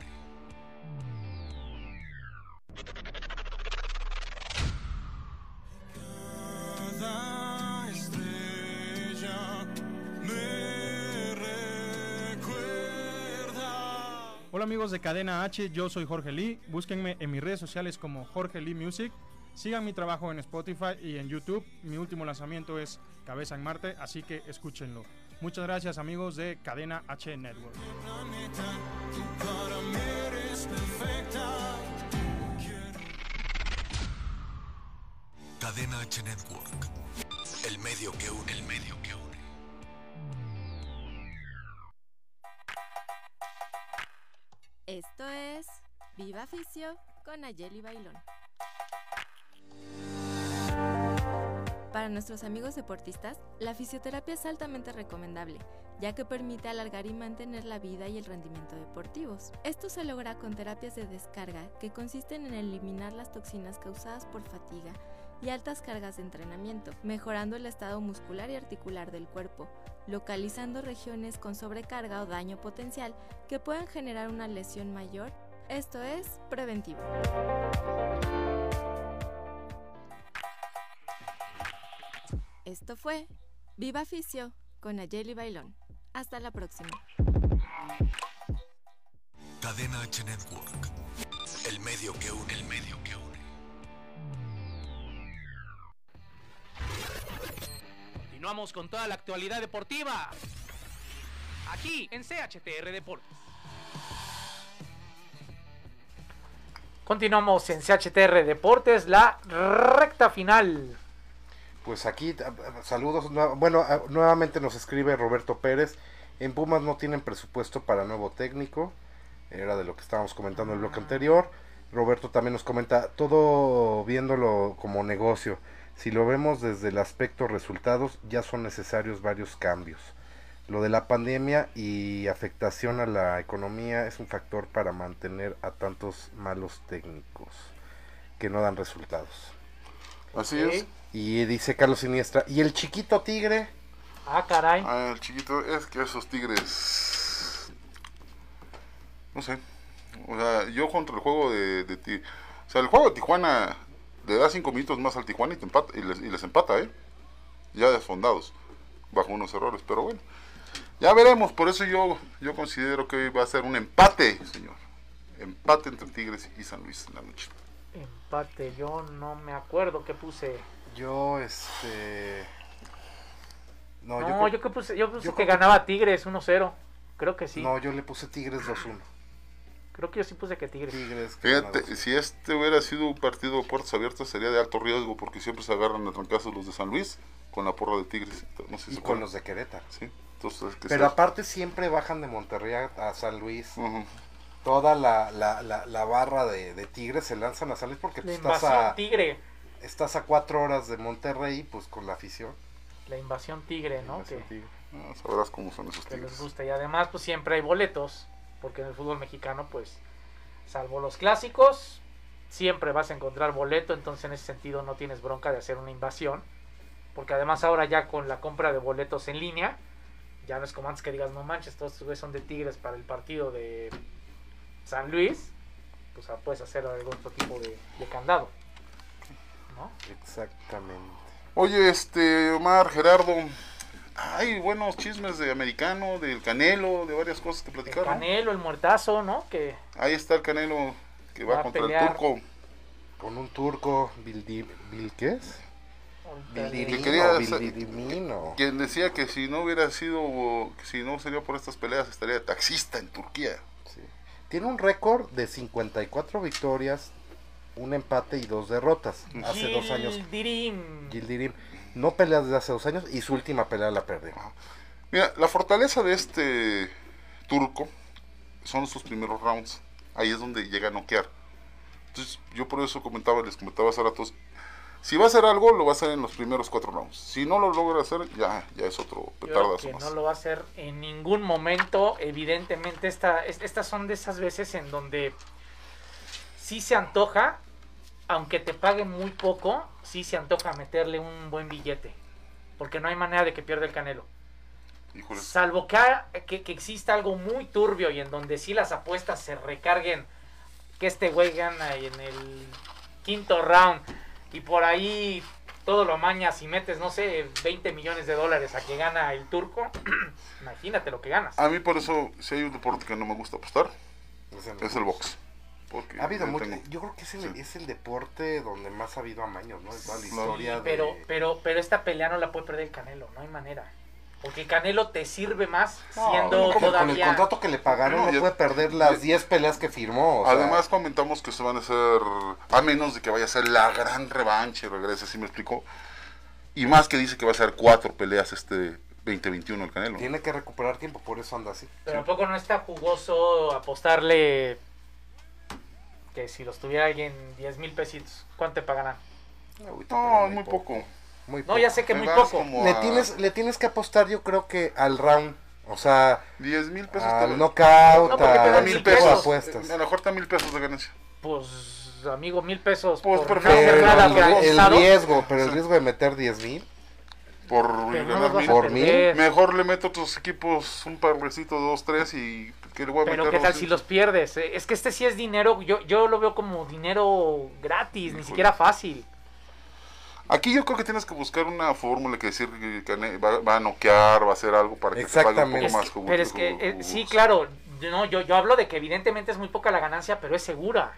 Hola amigos de Cadena H, yo soy Jorge Lee. Búsquenme en mis redes sociales como Jorge Lee Music. Sigan mi trabajo en Spotify y en YouTube. Mi último lanzamiento es Cabeza en Marte, así que escúchenlo. Muchas gracias amigos de Cadena H Network. Cadena H Network. El medio que une, el medio que une. Esto es Viva Ficio con Ayeli Bailón. Para nuestros amigos deportistas, la fisioterapia es altamente recomendable, ya que permite alargar y mantener la vida y el rendimiento deportivos. Esto se logra con terapias de descarga que consisten en eliminar las toxinas causadas por fatiga y altas cargas de entrenamiento, mejorando el estado muscular y articular del cuerpo, localizando regiones con sobrecarga o daño potencial que puedan generar una lesión mayor. Esto es preventivo. Esto fue Viva Fisio con Ayeli Bailón. Hasta la próxima. Cadena H Network. El medio que une, el medio que une. Continuamos con toda la actualidad deportiva. Aquí en CHTR Deportes. Continuamos en CHTR Deportes, la recta final. Pues aquí, saludos. Bueno, nuevamente nos escribe Roberto Pérez. En Pumas no tienen presupuesto para nuevo técnico. Era de lo que estábamos comentando en el bloque anterior. Roberto también nos comenta, todo viéndolo como negocio. Si lo vemos desde el aspecto resultados, ya son necesarios varios cambios. Lo de la pandemia y afectación a la economía es un factor para mantener a tantos malos técnicos que no dan resultados. Así es. Y dice Carlos Siniestra, ¿y el chiquito tigre? Ah, caray. Ah, el chiquito, es que esos tigres. No sé. O sea, yo contra el juego de, de Ti- O sea, el juego de Tijuana le da cinco minutos más al Tijuana y, te empata, y, les, y les empata, ¿eh? Ya desfondados. Bajo unos errores, pero bueno. Ya veremos, por eso yo, yo considero que va a ser un empate, señor. Empate entre Tigres y San Luis en la noche. Empate, yo no me acuerdo qué puse. Yo, este... No, No, yo, yo, que puse, yo puse yo que- ganaba Tigres 1-0. Creo que sí. no, yo le puse Tigres 2-1. Creo que yo sí puse que Tigres. Tigres Fíjate, si este hubiera sido un partido de puertas abiertas sería de alto riesgo porque siempre se agarran a trancazos los de San Luis con la porra de Tigres. No sé si y se con acuerdan. los de Querétaro. Sí, entonces que Pero sea- aparte siempre bajan de Monterrey a, San Luis. Toda la, la, la, la barra de, de Tigres se lanzan a San Luis porque La pues, estás, invasión a, Tigre. estás a cuatro horas de Monterrey pues con la afición. La invasión Tigre, ¿no? Invasión Que, Tigre. Ah, sabrás cómo son esos que les Tigres. gusta. Y además, pues siempre hay boletos. Porque en el fútbol mexicano, pues, salvo los clásicos, siempre vas a encontrar boleto. Entonces, en ese sentido, no tienes bronca de hacer una invasión. Porque además, ahora ya con la compra de boletos en línea, ya no es como antes que digas, no manches, todos estos güeyes son de Tigres para el partido de San Luis. Pues ah, puedes hacer algún otro tipo de, de candado. ¿No? Exactamente. Oye, este, Omar, Gerardo, hay buenos chismes de americano, del Canelo, de varias cosas que El platicar. ¿no? Canelo, el muertazo, ¿no? Que Ahí está el Canelo que va, Va a contra pelear. el turco. Con un turco, Bildi, Bil, ¿qué es? Bildirino, Que quería Bildirino. Quien decía que si no hubiera sido, que si no sería por estas peleas, estaría taxista en Turquía. Sí. Tiene un récord de 54 victorias, un empate y dos derrotas. Hace dos años. Gildirim. Gildirim no pelea desde hace dos años y su última pelea la perdió. Mira, la fortaleza de este turco son sus primeros rounds. Ahí es donde llega a noquear. Entonces, yo por eso comentaba, les comentaba hace ratos, si va a hacer algo, lo va a hacer en los primeros cuatro rounds. Si no lo logra hacer, ya, ya es otro petardazo que más. no lo va a hacer en ningún momento. Evidentemente, esta, es- estas son de esas veces en donde sí se antoja, aunque te paguen muy poco, sí se antoja meterle un buen billete. Porque no hay manera de que pierda el canelo. Híjole. Salvo que, ha- que, que exista algo muy turbio y en donde sí las apuestas se recarguen que este güey gana en el quinto round y por ahí todo lo amañas y metes, no sé, 20 millones de dólares a que gana el turco, [clears throat] imagínate lo que ganas. A mí por eso, si hay un deporte que no me gusta apostar, Es el box. Porque Ha habido yo mucho. tengo- Yo creo que es el, sí. es el deporte donde más ha habido amaños, ¿no? En toda la Sí, historia de. Pero, pero, pero esta pelea no la puede perder el Canelo, no hay manera. Porque el Canelo te sirve más No, siendo como Con el todavía. contrato que le pagaron, No, puede perder las 10 peleas que firmó. o sea, Además comentamos que se van a hacer, a menos de que vaya a ser la gran revancha y regrese, ¿sí me explicó? Y más que dice que va a ser cuatro peleas este 2021 el Canelo. tiene que recuperar tiempo, por eso anda así. Pero ¿a poco no está jugoso apostarle que si los tuviera alguien 10 mil pesitos, ¿cuánto te pagarán? No, muy poco. Muy No, ya sé que Te muy poco. Le a tienes, le tienes que apostar, yo creo que al round. O sea, 10 mil pesos. al te- knockout, No, a mil pesos. apuestas. A lo mejor está mil pesos de ganancia. Pues, amigo, mil pesos Pues, por nada el, el riesgo, pero el riesgo de meter 10 mil. Por no ganar mil. Por perder. Mejor le meto a otros equipos un parrecito, dos, tres y que le voy a Pero meter qué tal si los pierdes. Eh, Es que este sí es dinero, yo, yo lo veo como dinero gratis, ni siquiera fácil. Aquí yo creo que tienes que buscar una fórmula que decir que va, va a noquear, va a hacer algo para que te pague un Exactamente. poco Es más. que- jugo- pero es que, jugo- eh, jugo- sí, claro, yo, no, yo, yo hablo de que evidentemente es muy poca la ganancia, pero es segura.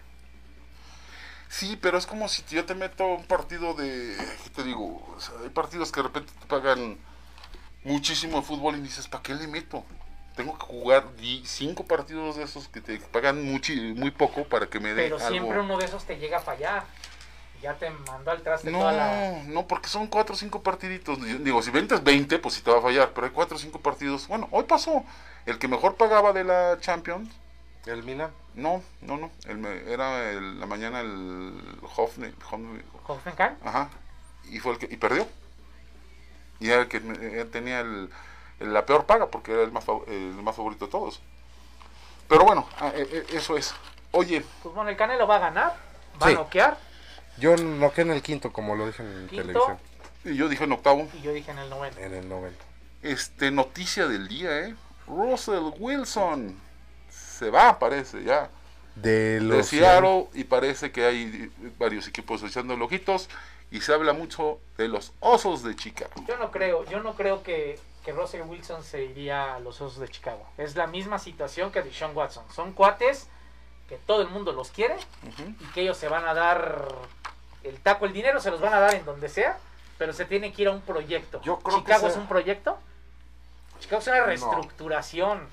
Sí, pero es como si yo te meto un partido de, ¿qué te digo? O sea, hay partidos que de repente te pagan muchísimo de fútbol y dices, ¿para qué le meto? Tengo que jugar cinco partidos de esos que te pagan muchi- muy poco para que me dé Pero algo. siempre uno de esos te llega a fallar. Ya te mandó al traste No, toda la... no, porque son cuatro o cinco partiditos. Digo, si ventas 20, pues sí te va a fallar, pero hay cuatro o cinco partidos. Bueno, hoy pasó. El que mejor pagaba de la Champions, El Milan. No, no, no. El me- era el- la mañana el Hofne- Hoffenheim. Ajá. Y fue el que y perdió. Y era el que eh, tenía el, el- la peor paga porque era el más, el más favorito de todos. Pero bueno, ah, eh, eh, eso es. Oye, Pues bueno, el Canelo va a ganar, va Sí. a noquear, Yo noqué en el quinto, como lo dije en Quinto. televisión. y yo dije en octavo, y yo dije en el noveno. En el noveno. este noticia del día, ¿eh? Russell Wilson se va, parece ya. De de los. Seattle y parece que hay varios equipos echando ojitos y se habla mucho de los Osos de Chicago. Yo no creo, yo no creo que, que Russell Wilson se iría a los Osos de Chicago. Es la misma situación que Deshaun Watson. Son cuates que todo el mundo los quiere y que ellos se van a dar el taco, el dinero se los van a dar en donde sea, pero se tiene que ir a un proyecto. Yo creo que Chicago sea- es un proyecto. Chicago es una reestructuración.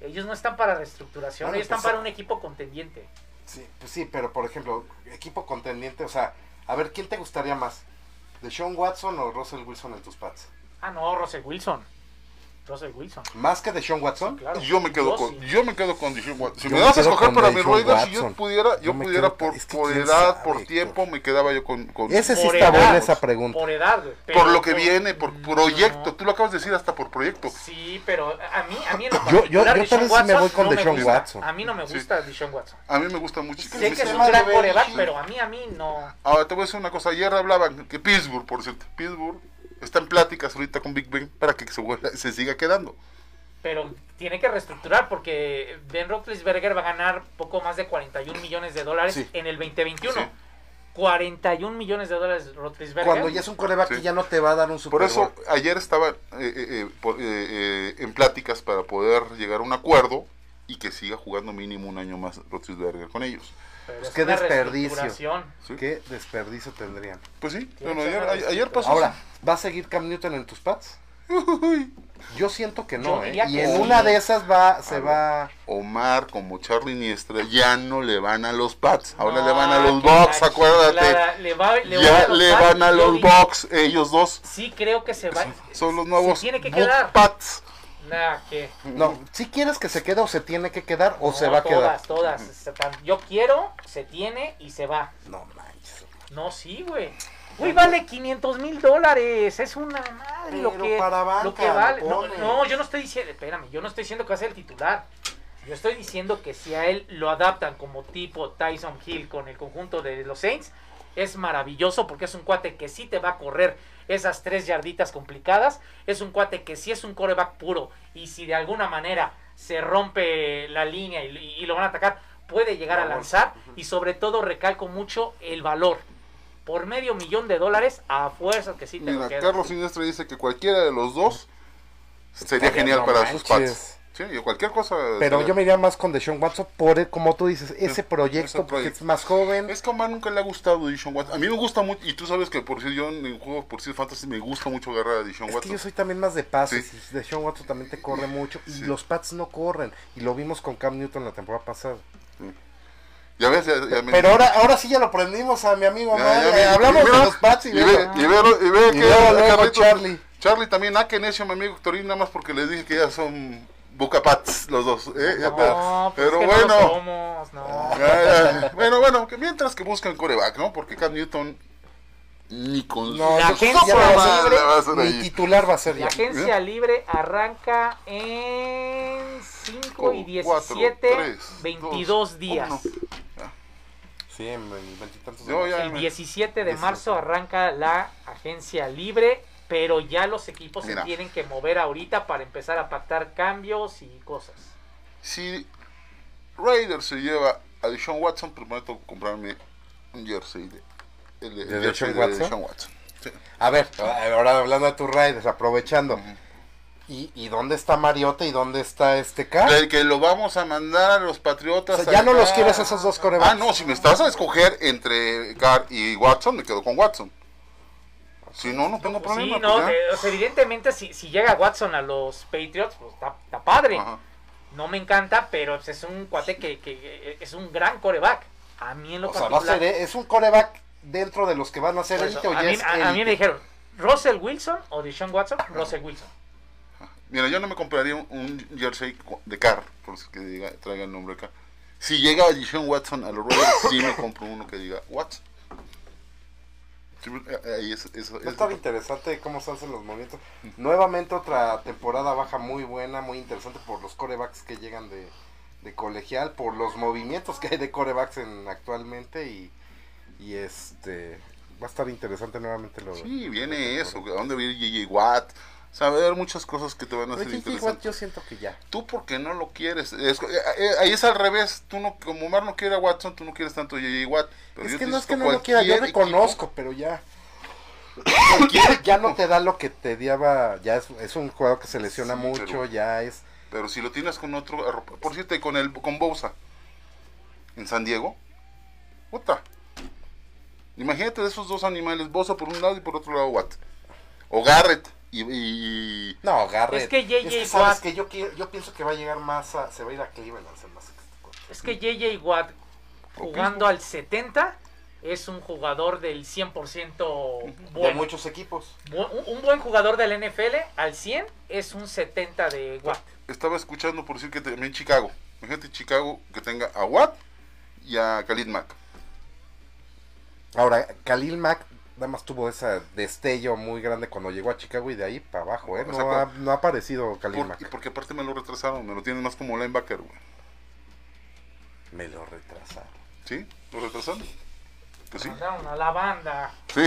Ellos no están para reestructuración, Bueno, ellos están pues, para un equipo contendiente. Sí, pues sí, pero por ejemplo, equipo contendiente, o sea, a ver, ¿quién te gustaría más? ¿De Sean Watson o Russell Wilson en tus pads? Ah, no, Russell Wilson. Russell Wilson. ¿Más que de Sean Watson? Claro. Yo me quedo Yo con, sí. yo me quedo con Deshaun Watson. Si Yo me das a escoger para Deshaun Raiders, si yo pudiera, yo Yo me pudiera quedo- por, es que por edad, sabe, por Héctor. tiempo, me quedaba yo con, con Ese sí Por está edad, buena esa pregunta. Por edad, güey, por pero lo que por- viene, por proyecto. Tú lo acabas de decir hasta por proyecto. Sí, pero a mí, a mí en lo Yo- yo- yo Deshaun tal vez sí me voy con no me Deshaun gusta. Watson. A mí no me Sí. gusta Deshaun Watson. A mí me gusta mucho. Sé que es un gran coreback, Belichick. pero a mí, a mí no. Ahora te voy a decir una cosa. Ayer hablaban que Pittsburgh, por cierto, Pittsburgh está en pláticas ahorita con Big Ben para que se, vuelva- se siga quedando. Pero tiene que reestructurar porque Ben Roethlisberger va a ganar poco más de 41 millones de dólares Sí. en el 2021. Sí. 41 millones de dólares Roethlisberger. Cuando ya es un coreback Sí. que ya no te va a dar un Super Por eso Bowl. ayer estaba eh, eh, eh, por- eh, eh, en pláticas para poder llegar a un acuerdo y que siga jugando mínimo un año más Roethlisberger con ellos. Pues es qué desperdicio. ¿Qué desperdicio tendrían? Pues sí, bueno, ayer pasó. Ahora, ¿va a seguir Cam Newton en tus pads? [laughs] Yo siento que no, Yo ¿eh? Y en una de esas va, se va... Omar como Charlie Niestra ya no le van a los Pats, ahora No, le van a los la acuérdate. chiflada, Le, va, le van ya a los le van a los Bucks, ellos dos Sí creo que se va. son los nuevos Se tiene que quedar. Pats. Nah, que No, si quieres que se quede o se tiene que quedar o No, se va a quedar. Todas, todas. Yo quiero, se tiene y se va. No manches. No, sí, güey. Güey, vale 500 mil dólares. Es una madre lo que, para banca, lo que vale. lo No, no, yo no estoy diciendo, espérame, yo no estoy diciendo que va a ser el titular. Yo estoy diciendo que si a él lo adaptan como tipo Tyson Hill con el conjunto de los Saints, es maravilloso porque es un cuate que sí te va a correr esas tres yarditas complicadas. Es un cuate que sí es un coreback puro. Y si de alguna manera se rompe la línea y, y lo van a atacar, puede llegar a lanzar. Y sobre todo recalco mucho el valor. Por medio millón de dólares, a fuerza que sí te lo Mira, quedas. Carlos Siniestra dice que cualquiera de los dos sería genial no para manches. sus Pats. Sí, y cualquier cosa. Pero yo me iría más con Deshaun Watson por, el- como tú dices, ese proyecto, ese porque proyecto. es más joven. Es que a Omar nunca le ha gustado Dishon Watson. A mí me gusta mucho, y tú sabes que por si yo en juegos por si fantasy me gusta mucho agarrar a Dishon Es que Watson. yo soy también más de pases. y Deshaun Watson también te corre mucho. Y los Pats no corren. Y lo vimos con Cam Newton la temporada pasada. Ya ves, ya, ya me- Pero ahora, ahora sí ya lo prendimos a mi amigo Ya, Eh, Hablamos y mira, de los Pats y, y ve, ve- y ve, y ve y que luego, luego Carlitos- Charlie. Charlie también, ah, que necio, mi amigo Torín, nada más porque les dije que ya son Bucapats los dos. ¿eh? Pero No, pues pero es que no bueno. lo somos, no. Ya, ya. Bueno, bueno, que mientras que buscan coreback, ¿no? Porque Cam Newton ni con No, La agencia libre, mi titular va a ser La ya. agencia libre arranca en 5 y Cuatro, 17, tres, 22 dos, días. uno. Sí, en veintitantos. El me- 17 de 18. marzo arranca la agencia libre, pero ya los equipos Mira. se tienen que mover ahorita para empezar a pactar cambios y cosas. Si Raiders se lleva a Deshaun Watson, prometo comprarme un jersey de, el, el ¿De jersey Deshaun de Watson? Deshaun Watson. Sí. A ver, ahora hablando de tus Raiders, aprovechando. ¿Y, ¿Y dónde está Mariota y dónde está este K? De que lo vamos a mandar a los Patriotas. O sea, ya no los quieres esos dos corebacks. Ah, no, si me estás a escoger entre Carr y Watson, me quedo con Watson. Si no, no tengo problema. sí, no, pues eh, o sea, evidentemente si, si llega Watson a los Patriots, pues está, está padre. Ajá. No me encanta, pero pues, es un cuate que, que, que es un gran coreback. A mí en lo O sea, va a particular. ser, es un coreback dentro de los que van a ser élite a, mí, a- a mí me dijeron, ¿Russell Wilson o Deshaun Watson? Russell Wilson. Mira, yo no me compraría un, un jersey de Carr, por eso que diga, traiga el nombre acá. Si llega Deshaun Watson a los Raiders, sí me compro uno que diga Watson. Sí, eh, ahí es, eso, Va a estar interesante cómo se hacen los movimientos. Nuevamente otra temporada baja muy buena, muy interesante por los corebacks que llegan de, de colegial, por los movimientos que hay de corebacks en, actualmente y, y este va a estar interesante nuevamente lo Sí, viene eso. ¿A dónde viene J.J. Watt? Haber muchas cosas que te van a hacer interesantes. yo siento que ya. Tú porque no lo quieres. Es- eh, eh, ahí es al revés. Tú no, como Omar no quiere a Watson, tú no quieres tanto a J.J. Watt. Pero Es que no es que no lo quiera, yo reconozco, pero [coughs] ya. ya no te da lo que te daba, ya es, es un jugador que se lesiona Sí, mucho, pero- ya es... Pero si lo tienes con otro, por cierto, con el con Bousa en San Diego, puta. Imagínate de esos dos animales, Bosa por un lado y por otro lado Watt. O Garrett y, y- No, Garrett. Es que J.J. sabes Watt- que yo, quiero- yo pienso que va a llegar más a... Se va a ir a Cleveland. que- Es que JJ Watt jugando al 70 es un jugador del 100% De bueno. muchos equipos. Un, un buen jugador del NFL al 100 es un 70 de Watt. estaba escuchando por decir que también Chicago. Imagínate Chicago que tenga a Watt y a Khalid Mack. Ahora, Khalil Mack nada más tuvo ese destello muy grande cuando llegó a Chicago y de ahí para abajo, ¿eh? O No, sea, ha, no ha aparecido Khalil Por- porque aparte me lo retrasaron, me lo tienen más como linebacker, güey. Me lo retrasaron. ¿Sí? ¿Lo retrasaron? Pues sí. Mandaron a la banda. Sí.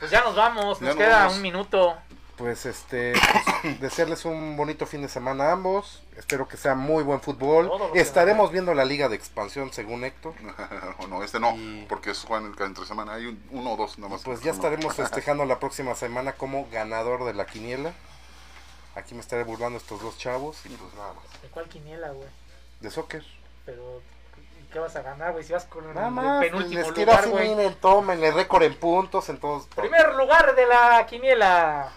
Pues ya nos vamos, [laughs] Ya nos nos queda vamos. un minuto. Pues este, pues, [coughs] desearles un bonito fin de semana a ambos. Espero que sea muy buen fútbol. Estaremos viendo la liga de expansión según Héctor. [laughs] o no, este no, porque es Juan el entre semana. Hay un- uno o dos nada más. Pues ya No. estaremos [laughs] festejando la próxima semana como ganador de la quiniela. Aquí me estaré burlando estos dos chavos y pues nada más. ¿De cuál quiniela, güey? De soccer. Pero, ¿qué vas a ganar, güey? Si vas con Nada el más, pues, penúltimo les lugar, güey. miren, tomen el récord en puntos, en todos. Primer lugar de la quiniela.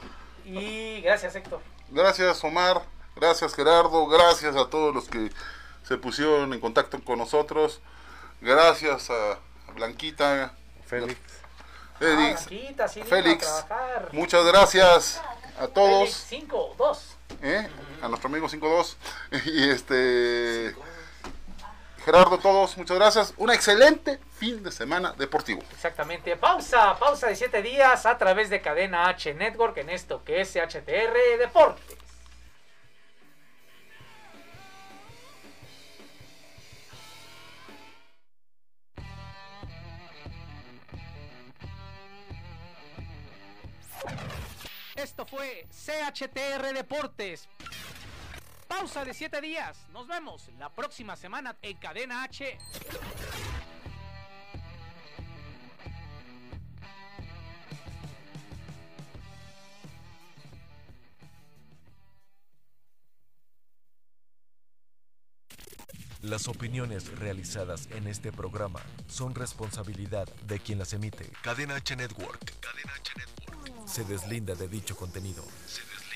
Y gracias, Héctor. Gracias Omar, gracias Gerardo, gracias a todos los que se pusieron en contacto con nosotros. Gracias a Blanquita, Félix, Félix, Ah, Blanquita, sí, vino Félix. a trabajar. muchas gracias a todos. 5, 2. ¿eh? a nuestro amigo 52 [laughs] y este Gerardo todos muchas gracias un excelente fin de semana deportivo Exactamente. Pausa, pausa de 7 días a través de Cadena H Network en esto que es HTR Deportes. Esto fue CHTR Deportes. Pausa de 7 días. Nos vemos la próxima semana en Cadena H. Las opiniones realizadas en este programa son responsabilidad de quien las emite. Cadena H Network. Cadena H Network. Se deslinda de dicho contenido. Se deslinda